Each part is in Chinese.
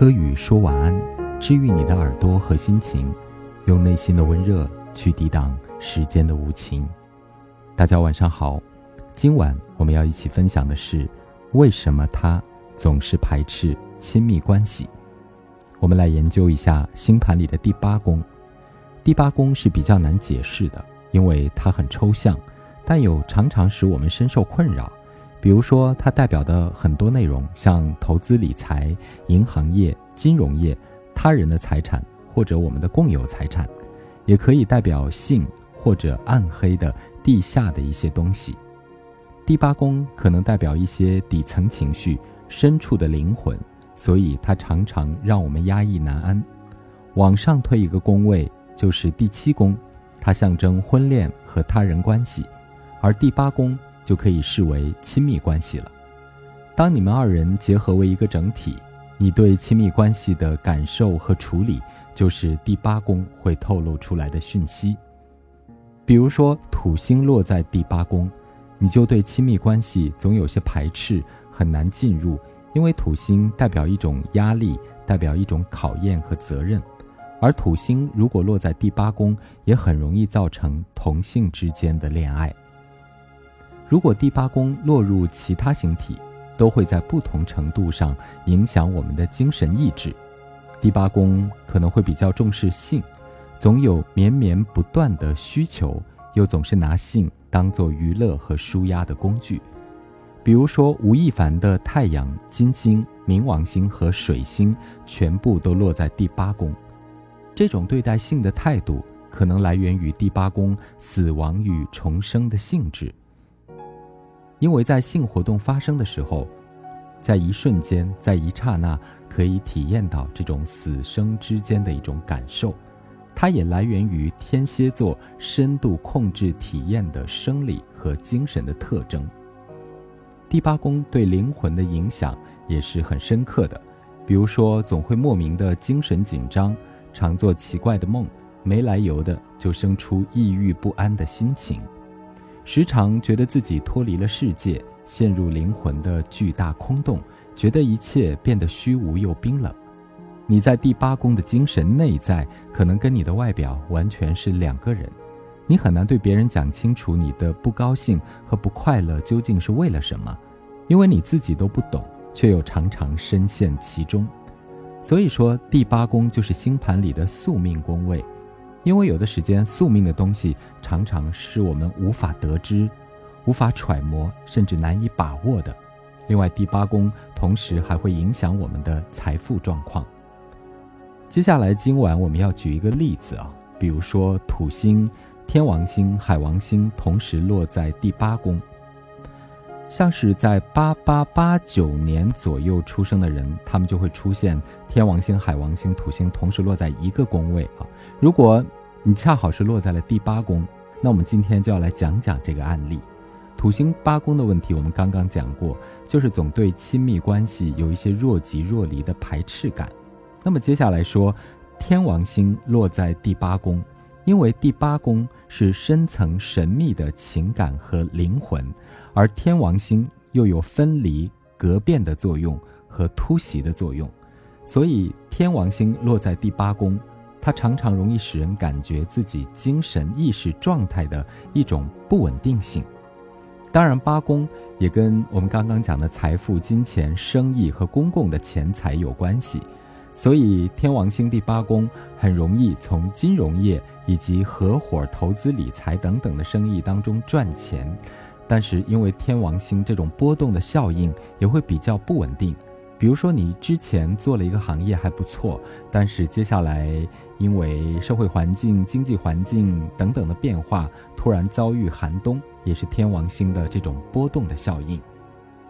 柯宇说晚安，治愈你的耳朵和心情，用内心的温热去抵挡时间的无情。大家晚上好，今晚我们要一起分享的是，为什么他总是排斥亲密关系？我们来研究一下星盘里的第八宫。第八宫是比较难解释的，因为它很抽象，但又常常使我们深受困扰。比如说，它代表的很多内容，像投资理财、银行业、金融业、他人的财产或者我们的共有财产，也可以代表性或者暗黑的地下的一些东西。第八宫可能代表一些底层情绪、深处的灵魂，所以它常常让我们压抑难安。往上推一个宫位。就是第七宫，它象征婚恋和他人关系，而第八宫就可以视为亲密关系了。当你们二人结合为一个整体，你对亲密关系的感受和处理，就是第八宫会透露出来的讯息。比如说，土星落在第八宫，你就对亲密关系总有些排斥，很难进入，因为土星代表一种压力，代表一种考验和责任。而土星如果落在第八宫，也很容易造成同性之间的恋爱。如果第八宫落入其他星体，都会在不同程度上影响我们的精神意志。第八宫可能会比较重视性，总有绵绵不断的需求，又总是拿性当做娱乐和舒压的工具。比如说，吴亦凡的太阳、金星、冥王星和水星，全部都落在第八宫。这种对待性的态度，可能来源于第八宫死亡与重生的性质。因为在性活动发生的时候，在一瞬间，在一刹那，可以体验到这种死生之间的一种感受。它也来源于天蝎座深度控制体验的生理和精神的特征。第八宫对灵魂的影响也是很深刻的，比如说，总会莫名的精神紧张。常做奇怪的梦，没来由的就生出抑郁不安的心情，时常觉得自己脱离了世界，陷入灵魂的巨大空洞，觉得一切变得虚无又冰冷。你在第八宫的精神内在，可能跟你的外表完全是两个人，你很难对别人讲清楚你的不高兴和不快乐究竟是为了什么，因为你自己都不懂，却又常常深陷其中。所以说，第八宫就是星盘里的宿命宫位，因为有的时间宿命的东西常常是我们无法得知、无法揣摩，甚至难以把握的。另外，第八宫同时还会影响我们的财富状况。接下来，今晚我们要举一个例子啊，比如说土星、天王星、海王星同时落在第八宫。像是在八八八九年左右出生的人，他们就会出现天王星、海王星、土星同时落在一个宫位啊。如果你恰好是落在了第八宫，那我们今天就要来讲讲这个案例。土星八宫的问题，我们刚刚讲过，就是总对亲密关系有一些若即若离的排斥感。那么接下来说，天王星落在第八宫。因为第八宫是深层神秘的情感和灵魂，而天王星又有分离、隔变的作用和突袭的作用，所以天王星落在第八宫，它常常容易使人感觉自己精神意识状态的一种不稳定性。当然，八宫也跟我们刚刚讲的财富、金钱、生意和公共的钱财有关系。所以，天王星第八宫很容易从金融业以及合伙、投资、理财等等的生意当中赚钱，但是因为天王星这种波动的效应，也会比较不稳定。比如说，你之前做了一个行业还不错，但是接下来因为社会环境、经济环境等等的变化，突然遭遇寒冬，也是天王星的这种波动的效应。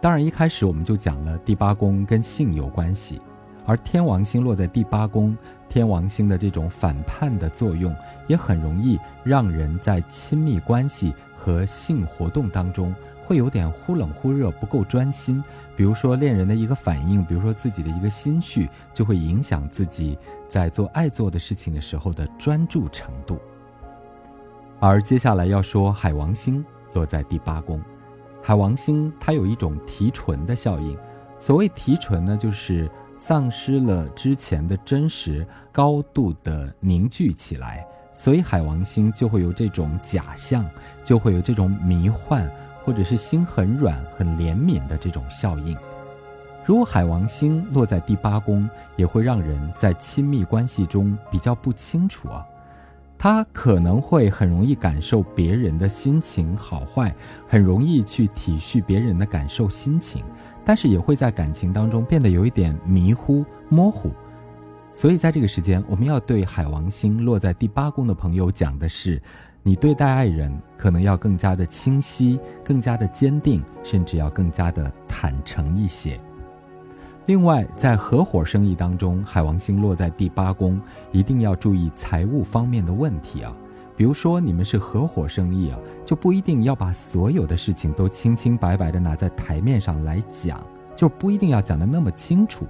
当然，一开始我们就讲了第八宫跟性有关系。而天王星落在第八宫，天王星的这种反叛的作用，也很容易让人在亲密关系和性活动当中会有点忽冷忽热，不够专心。比如说恋人的一个反应，比如说自己的一个心绪，就会影响自己在做爱做的事情的时候的专注程度。而接下来要说海王星落在第八宫，海王星它有一种提纯的效应，所谓提纯呢，就是。丧失了之前的真实，高度的凝聚起来，所以海王星就会有这种假象，就会有这种迷幻，或者是心很软、很怜悯的这种效应。如果海王星落在第八宫，也会让人在亲密关系中比较不清楚啊。他可能会很容易感受别人的心情好坏，很容易去体恤别人的感受心情，但是也会在感情当中变得有一点迷糊模糊。所以在这个时间，我们要对海王星落在第八宫的朋友讲的是：你对待爱人可能要更加的清晰，更加的坚定，甚至要更加的坦诚一些。另外，在合伙生意当中，海王星落在第八宫，一定要注意财务方面的问题啊。比如说，你们是合伙生意啊，就不一定要把所有的事情都清清白白的拿在台面上来讲，就不一定要讲的那么清楚。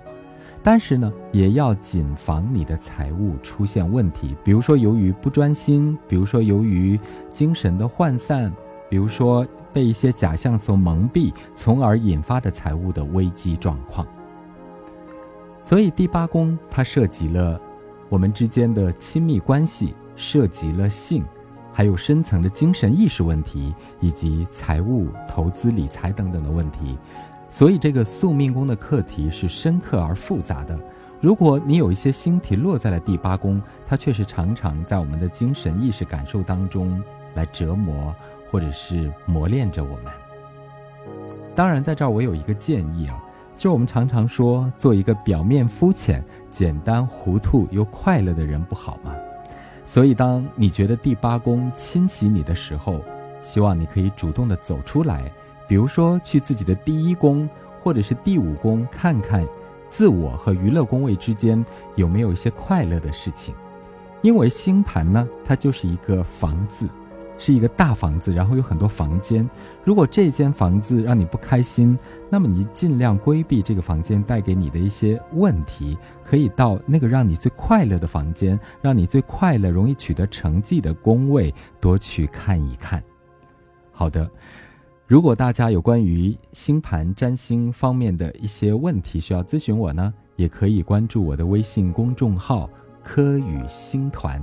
但是呢，也要谨防你的财务出现问题，比如说由于不专心，比如说由于精神的涣散，比如说被一些假象所蒙蔽，从而引发的财务的危机状况。所以第八宫它涉及了我们之间的亲密关系，涉及了性，还有深层的精神意识问题，以及财务、投资、理财等等的问题。所以这个宿命宫的课题是深刻而复杂的。如果你有一些星体落在了第八宫，它确实常常在我们的精神意识感受当中来折磨，或者是磨练着我们。当然，在这儿我有一个建议啊。就我们常常说，做一个表面肤浅、简单、糊涂又快乐的人不好吗？所以，当你觉得第八宫侵袭你的时候，希望你可以主动的走出来，比如说去自己的第一宫或者是第五宫看看，自我和娱乐宫位之间有没有一些快乐的事情，因为星盘呢，它就是一个房子。是一个大房子，然后有很多房间。如果这间房子让你不开心，那么你尽量规避这个房间带给你的一些问题，可以到那个让你最快乐的房间，让你最快乐、容易取得成绩的宫位多去看一看。好的，如果大家有关于星盘占星方面的一些问题需要咨询我呢，也可以关注我的微信公众号“科宇星团”。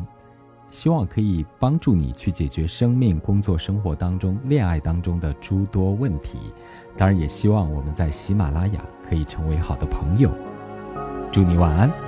希望可以帮助你去解决生命、工作、生活当中、恋爱当中的诸多问题。当然，也希望我们在喜马拉雅可以成为好的朋友。祝你晚安。